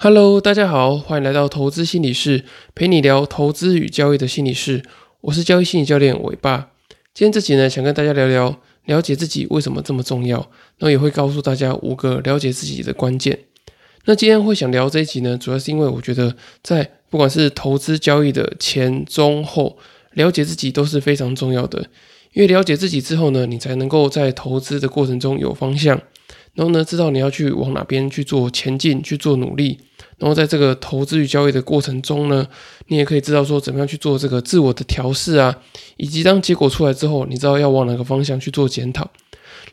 Hello，大家好，欢迎来到投资心理室，陪你聊投资与交易的心理室。我是交易心理教练伟爸。今天这集呢，想跟大家聊聊了解自己为什么这么重要，那也会告诉大家五个了解自己的关键。那今天会想聊这一集呢，主要是因为我觉得在不管是投资交易的前、中、后，了解自己都是非常重要的。因为了解自己之后呢，你才能够在投资的过程中有方向，然后呢，知道你要去往哪边去做前进、去做努力。然后在这个投资与交易的过程中呢，你也可以知道说怎么样去做这个自我的调试啊，以及当结果出来之后，你知道要往哪个方向去做检讨。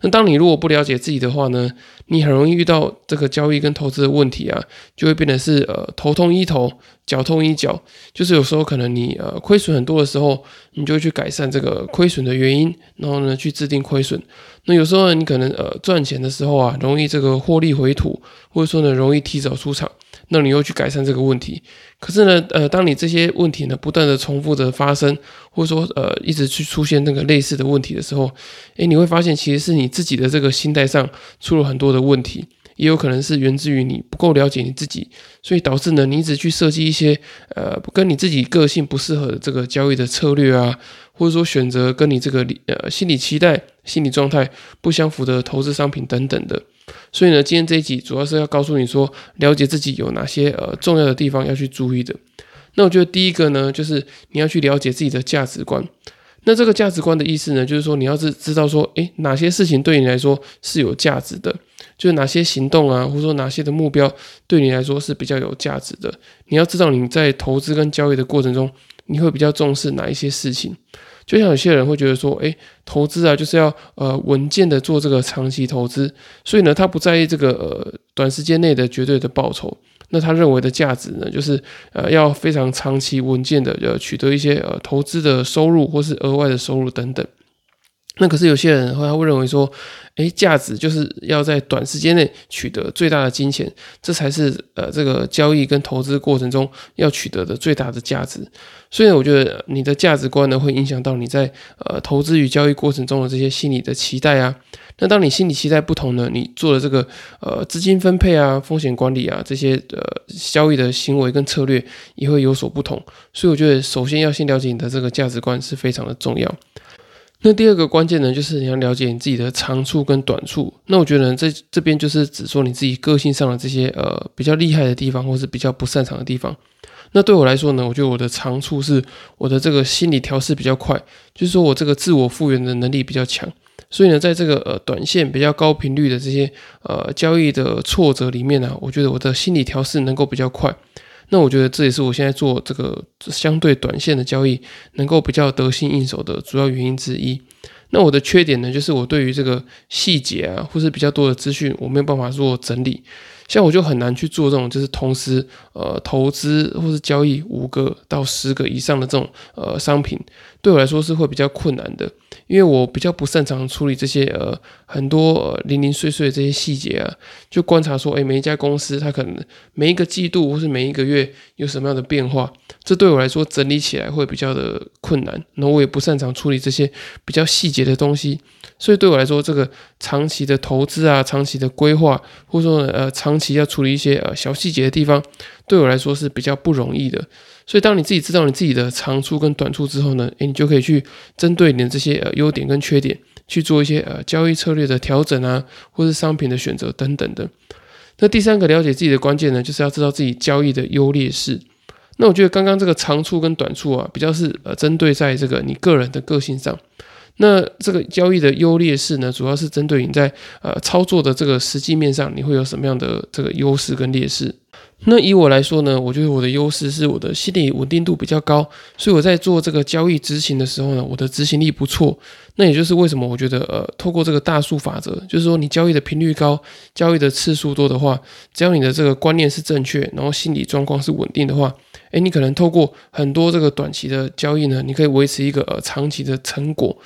那当你如果不了解自己的话呢，你很容易遇到这个交易跟投资的问题啊，就会变得是呃头痛医头，脚痛医脚。就是有时候可能你呃亏损很多的时候，你就会去改善这个亏损的原因，然后呢去制定亏损。那有时候呢你可能呃赚钱的时候啊，容易这个获利回吐，或者说呢容易提早出场。那你又去改善这个问题，可是呢，呃，当你这些问题呢不断的重复的发生，或者说呃一直去出现那个类似的问题的时候，诶，你会发现其实是你自己的这个心态上出了很多的问题，也有可能是源自于你不够了解你自己，所以导致呢你一直去设计一些呃跟你自己个性不适合的这个交易的策略啊，或者说选择跟你这个呃心理期待、心理状态不相符的投资商品等等的。所以呢，今天这一集主要是要告诉你说，了解自己有哪些呃重要的地方要去注意的。那我觉得第一个呢，就是你要去了解自己的价值观。那这个价值观的意思呢，就是说你要是知道说，诶，哪些事情对你来说是有价值的，就是哪些行动啊，或者说哪些的目标对你来说是比较有价值的。你要知道你在投资跟交易的过程中，你会比较重视哪一些事情。就像有些人会觉得说，诶，投资啊，就是要呃稳健的做这个长期投资，所以呢，他不在意这个呃短时间内的绝对的报酬。那他认为的价值呢，就是呃要非常长期稳健的呃取得一些呃投资的收入或是额外的收入等等。那可是有些人他会认为说，诶，价值就是要在短时间内取得最大的金钱，这才是呃这个交易跟投资过程中要取得的最大的价值。所以我觉得你的价值观呢，会影响到你在呃投资与交易过程中的这些心理的期待啊。那当你心理期待不同呢，你做的这个呃资金分配啊、风险管理啊这些呃交易的行为跟策略也会有所不同。所以我觉得首先要先了解你的这个价值观是非常的重要。那第二个关键呢，就是你要了解你自己的长处跟短处。那我觉得这这边就是只说你自己个性上的这些呃比较厉害的地方，或是比较不擅长的地方。那对我来说呢，我觉得我的长处是我的这个心理调试比较快，就是说我这个自我复原的能力比较强。所以呢，在这个呃短线比较高频率的这些呃交易的挫折里面呢，我觉得我的心理调试能够比较快。那我觉得这也是我现在做这个相对短线的交易能够比较得心应手的主要原因之一。那我的缺点呢，就是我对于这个细节啊，或是比较多的资讯，我没有办法做整理。像我就很难去做这种，就是同时呃投资或是交易五个到十个以上的这种呃商品，对我来说是会比较困难的。因为我比较不擅长处理这些呃很多零零碎碎的这些细节啊，就观察说，哎，每一家公司它可能每一个季度或是每一个月有什么样的变化，这对我来说整理起来会比较的困难。然后我也不擅长处理这些比较细节的东西，所以对我来说，这个长期的投资啊，长期的规划，或者说呃长期要处理一些呃小细节的地方，对我来说是比较不容易的。所以，当你自己知道你自己的长处跟短处之后呢，诶，你就可以去针对你的这些呃优点跟缺点去做一些呃交易策略的调整啊，或是商品的选择等等的。那第三个了解自己的关键呢，就是要知道自己交易的优劣势。那我觉得刚刚这个长处跟短处啊，比较是呃针对在这个你个人的个性上。那这个交易的优劣势呢，主要是针对你在呃操作的这个实际面上，你会有什么样的这个优势跟劣势。那以我来说呢，我觉得我的优势是我的心理稳定度比较高，所以我在做这个交易执行的时候呢，我的执行力不错。那也就是为什么我觉得，呃，透过这个大数法则，就是说你交易的频率高，交易的次数多的话，只要你的这个观念是正确，然后心理状况是稳定的话，诶，你可能透过很多这个短期的交易呢，你可以维持一个呃长期的成果。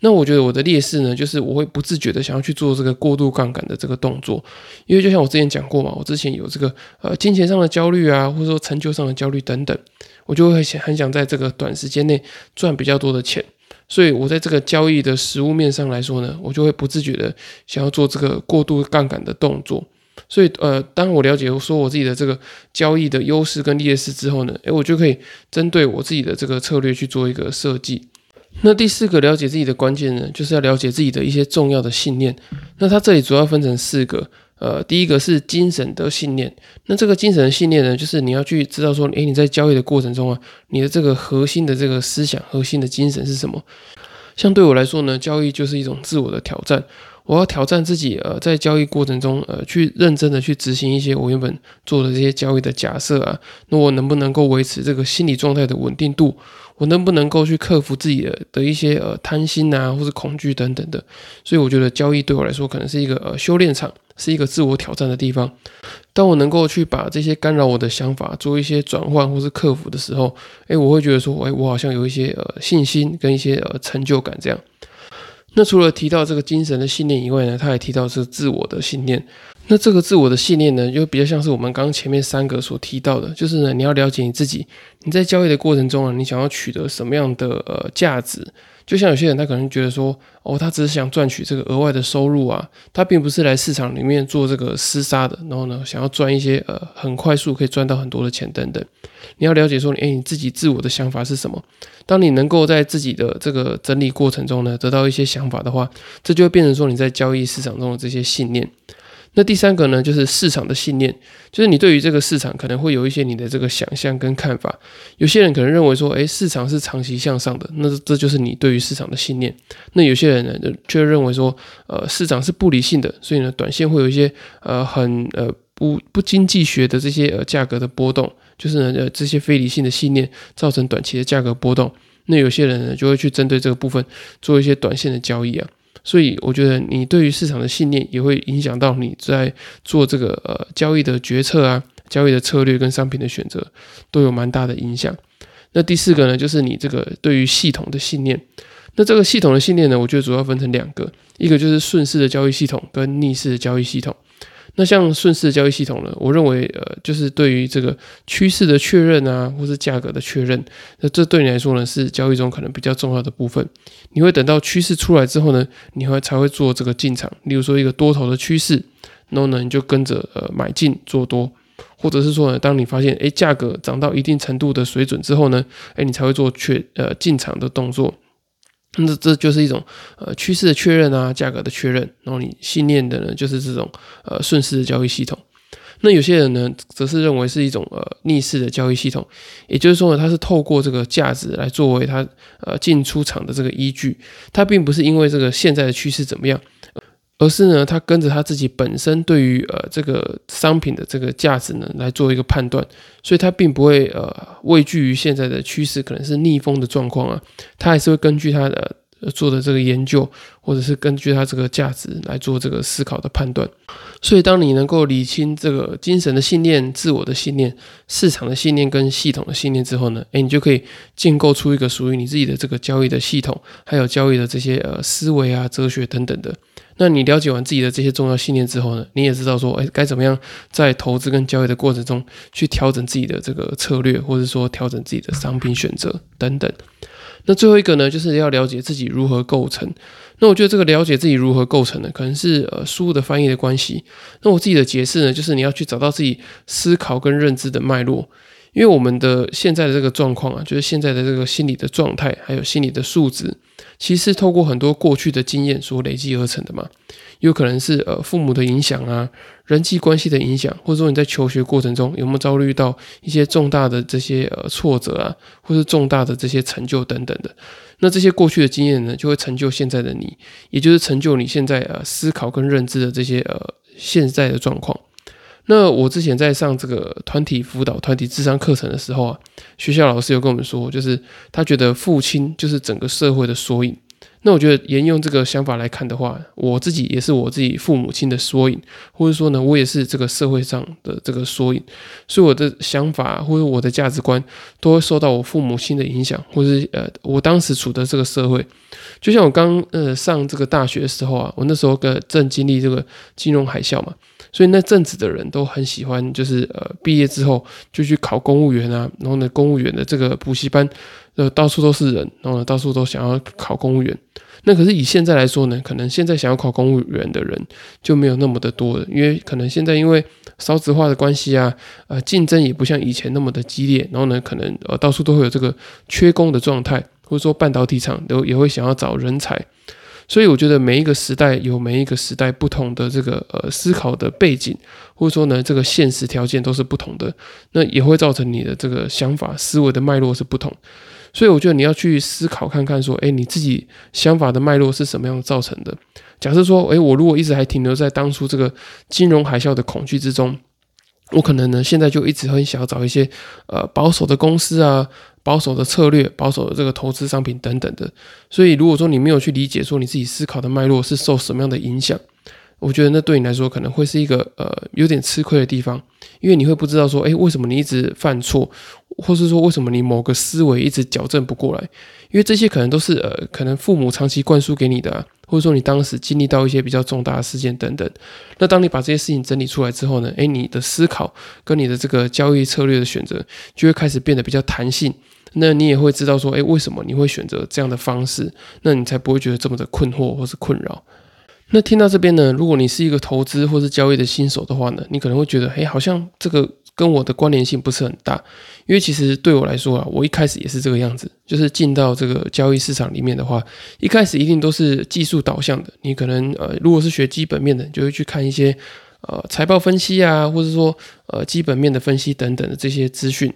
那我觉得我的劣势呢，就是我会不自觉的想要去做这个过度杠杆的这个动作，因为就像我之前讲过嘛，我之前有这个呃金钱上的焦虑啊，或者说成就上的焦虑等等，我就会想很想在这个短时间内赚比较多的钱，所以我在这个交易的实物面上来说呢，我就会不自觉的想要做这个过度杠杆的动作。所以呃，当我了解说我自己的这个交易的优势跟劣势之后呢，诶，我就可以针对我自己的这个策略去做一个设计。那第四个了解自己的关键呢，就是要了解自己的一些重要的信念。那它这里主要分成四个，呃，第一个是精神的信念。那这个精神的信念呢，就是你要去知道说，诶，你在交易的过程中啊，你的这个核心的这个思想、核心的精神是什么？像对我来说呢，交易就是一种自我的挑战。我要挑战自己，呃，在交易过程中，呃，去认真的去执行一些我原本做的这些交易的假设啊。那我能不能够维持这个心理状态的稳定度？我能不能够去克服自己的的一些呃贪心啊，或是恐惧等等的？所以我觉得交易对我来说可能是一个呃修炼场，是一个自我挑战的地方。当我能够去把这些干扰我的想法做一些转换或是克服的时候，诶，我会觉得说，诶，我好像有一些呃信心跟一些呃成就感这样。那除了提到这个精神的信念以外呢，他还提到是自我的信念。那这个自我的信念呢，又比较像是我们刚刚前面三个所提到的，就是呢，你要了解你自己，你在交易的过程中啊，你想要取得什么样的呃价值？就像有些人他可能觉得说，哦，他只是想赚取这个额外的收入啊，他并不是来市场里面做这个厮杀的，然后呢，想要赚一些呃很快速可以赚到很多的钱等等。你要了解说，诶，你自己自我的想法是什么？当你能够在自己的这个整理过程中呢，得到一些想法的话，这就会变成说你在交易市场中的这些信念。那第三个呢，就是市场的信念，就是你对于这个市场可能会有一些你的这个想象跟看法。有些人可能认为说，诶，市场是长期向上的，那这就是你对于市场的信念。那有些人呢，却认为说，呃，市场是不理性的，所以呢，短线会有一些呃很呃不不经济学的这些呃价格的波动，就是呢呃这些非理性的信念造成短期的价格波动。那有些人呢，就会去针对这个部分做一些短线的交易啊。所以我觉得你对于市场的信念也会影响到你在做这个呃交易的决策啊，交易的策略跟商品的选择都有蛮大的影响。那第四个呢，就是你这个对于系统的信念。那这个系统的信念呢，我觉得主要分成两个，一个就是顺势的交易系统跟逆势的交易系统。那像顺势交易系统呢，我认为呃，就是对于这个趋势的确认啊，或是价格的确认，那这对你来说呢，是交易中可能比较重要的部分。你会等到趋势出来之后呢，你会才会做这个进场。例如说一个多头的趋势，然后呢，你就跟着呃买进做多，或者是说呢，当你发现诶价格涨到一定程度的水准之后呢，诶你才会做确呃进场的动作。那这就是一种呃趋势的确认啊，价格的确认，然后你信念的呢，就是这种呃顺势的交易系统。那有些人呢，则是认为是一种呃逆势的交易系统，也就是说呢，它是透过这个价值来作为它呃进出场的这个依据，它并不是因为这个现在的趋势怎么样。而是呢，他跟着他自己本身对于呃这个商品的这个价值呢来做一个判断，所以他并不会呃畏惧于现在的趋势可能是逆风的状况啊，他还是会根据他的做的这个研究，或者是根据他这个价值来做这个思考的判断。所以，当你能够理清这个精神的信念、自我的信念、市场的信念跟系统的信念之后呢，诶，你就可以建构出一个属于你自己的这个交易的系统，还有交易的这些呃思维啊、哲学等等的。那你了解完自己的这些重要信念之后呢，你也知道说，哎，该怎么样在投资跟交易的过程中去调整自己的这个策略，或者说调整自己的商品选择等等。那最后一个呢，就是要了解自己如何构成。那我觉得这个了解自己如何构成呢，可能是呃书的翻译的关系。那我自己的解释呢，就是你要去找到自己思考跟认知的脉络。因为我们的现在的这个状况啊，就是现在的这个心理的状态，还有心理的素质，其实透过很多过去的经验所累积而成的嘛。有可能是呃父母的影响啊，人际关系的影响，或者说你在求学过程中有没有遭遇到一些重大的这些呃挫折啊，或是重大的这些成就等等的。那这些过去的经验呢，就会成就现在的你，也就是成就你现在呃思考跟认知的这些呃现在的状况。那我之前在上这个团体辅导、团体智商课程的时候啊，学校老师有跟我们说，就是他觉得父亲就是整个社会的缩影。那我觉得沿用这个想法来看的话，我自己也是我自己父母亲的缩影，或者说呢，我也是这个社会上的这个缩影。所以我的想法或者我的价值观都会受到我父母亲的影响，或是呃，我当时处的这个社会。就像我刚呃上这个大学的时候啊，我那时候个正经历这个金融海啸嘛。所以那阵子的人都很喜欢，就是呃毕业之后就去考公务员啊，然后呢公务员的这个补习班，呃到处都是人，然后到处都想要考公务员。那可是以现在来说呢，可能现在想要考公务员的人就没有那么的多了，因为可能现在因为少子化的关系啊，呃，竞争也不像以前那么的激烈，然后呢，可能呃到处都会有这个缺工的状态，或者说半导体厂都也会想要找人才。所以我觉得每一个时代有每一个时代不同的这个呃思考的背景，或者说呢这个现实条件都是不同的，那也会造成你的这个想法思维的脉络是不同。所以我觉得你要去思考看看，说，哎，你自己想法的脉络是什么样造成的？假设说，哎，我如果一直还停留在当初这个金融海啸的恐惧之中，我可能呢现在就一直很想要找一些呃保守的公司啊。保守的策略、保守的这个投资商品等等的，所以如果说你没有去理解说你自己思考的脉络是受什么样的影响，我觉得那对你来说可能会是一个呃有点吃亏的地方，因为你会不知道说，哎，为什么你一直犯错，或是说为什么你某个思维一直矫正不过来，因为这些可能都是呃可能父母长期灌输给你的。或者说你当时经历到一些比较重大的事件等等，那当你把这些事情整理出来之后呢？诶，你的思考跟你的这个交易策略的选择就会开始变得比较弹性。那你也会知道说，诶，为什么你会选择这样的方式？那你才不会觉得这么的困惑或是困扰。那听到这边呢，如果你是一个投资或是交易的新手的话呢，你可能会觉得，诶，好像这个。跟我的关联性不是很大，因为其实对我来说啊，我一开始也是这个样子，就是进到这个交易市场里面的话，一开始一定都是技术导向的。你可能呃，如果是学基本面的，就会去看一些呃财报分析啊，或者说呃基本面的分析等等的这些资讯。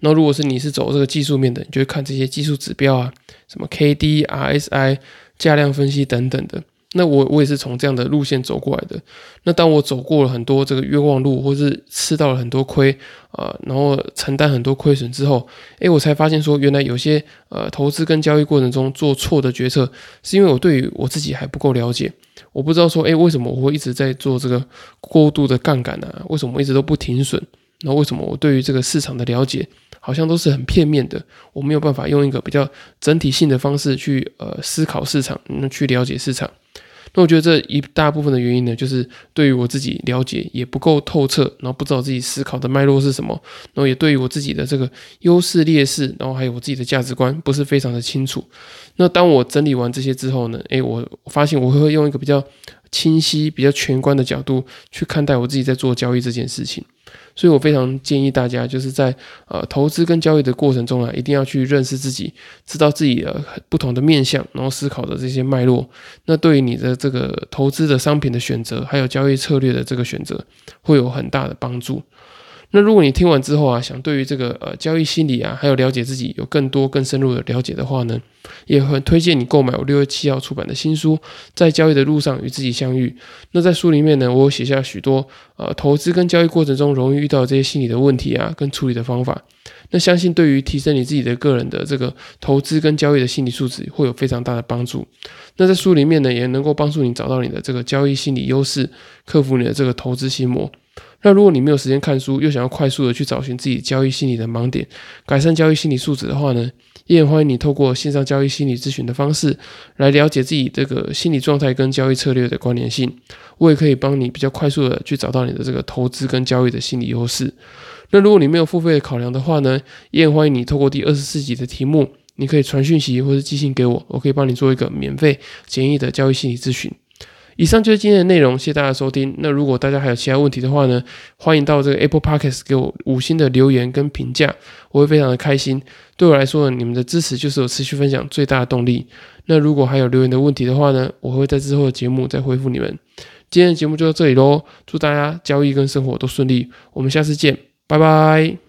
那如果是你是走这个技术面的，你就会看这些技术指标啊，什么 K D R S I 价量分析等等的。那我我也是从这样的路线走过来的。那当我走过了很多这个冤枉路，或是吃到了很多亏啊，然后承担很多亏损之后，诶，我才发现说，原来有些呃投资跟交易过程中做错的决策，是因为我对于我自己还不够了解。我不知道说，诶，为什么我会一直在做这个过度的杠杆呢？为什么我一直都不停损？那为什么我对于这个市场的了解好像都是很片面的？我没有办法用一个比较整体性的方式去呃思考市场，那去了解市场。那我觉得这一大部分的原因呢，就是对于我自己了解也不够透彻，然后不知道自己思考的脉络是什么，然后也对于我自己的这个优势劣势，然后还有我自己的价值观不是非常的清楚。那当我整理完这些之后呢，诶，我发现我会用一个比较清晰、比较全观的角度去看待我自己在做交易这件事情。所以我非常建议大家，就是在呃投资跟交易的过程中啊，一定要去认识自己，知道自己的不同的面相，然后思考的这些脉络。那对于你的这个投资的商品的选择，还有交易策略的这个选择，会有很大的帮助。那如果你听完之后啊，想对于这个呃交易心理啊，还有了解自己有更多更深入的了解的话呢，也很推荐你购买我六月七号出版的新书《在交易的路上与自己相遇》。那在书里面呢，我有写下许多呃投资跟交易过程中容易遇到这些心理的问题啊，跟处理的方法。那相信对于提升你自己的个人的这个投资跟交易的心理素质，会有非常大的帮助。那在书里面呢，也能够帮助你找到你的这个交易心理优势，克服你的这个投资心魔。那如果你没有时间看书，又想要快速的去找寻自己交易心理的盲点，改善交易心理素质的话呢，也欢迎你透过线上交易心理咨询的方式来了解自己这个心理状态跟交易策略的关联性。我也可以帮你比较快速的去找到你的这个投资跟交易的心理优势。那如果你没有付费的考量的话呢，也欢迎你透过第二十四集的题目，你可以传讯息或者寄信给我，我可以帮你做一个免费简易的交易心理咨询。以上就是今天的内容，谢谢大家收听。那如果大家还有其他问题的话呢，欢迎到这个 Apple Podcast 给我五星的留言跟评价，我会非常的开心。对我来说，你们的支持就是我持续分享最大的动力。那如果还有留言的问题的话呢，我会在之后的节目再回复你们。今天的节目就到这里喽，祝大家交易跟生活都顺利，我们下次见，拜拜。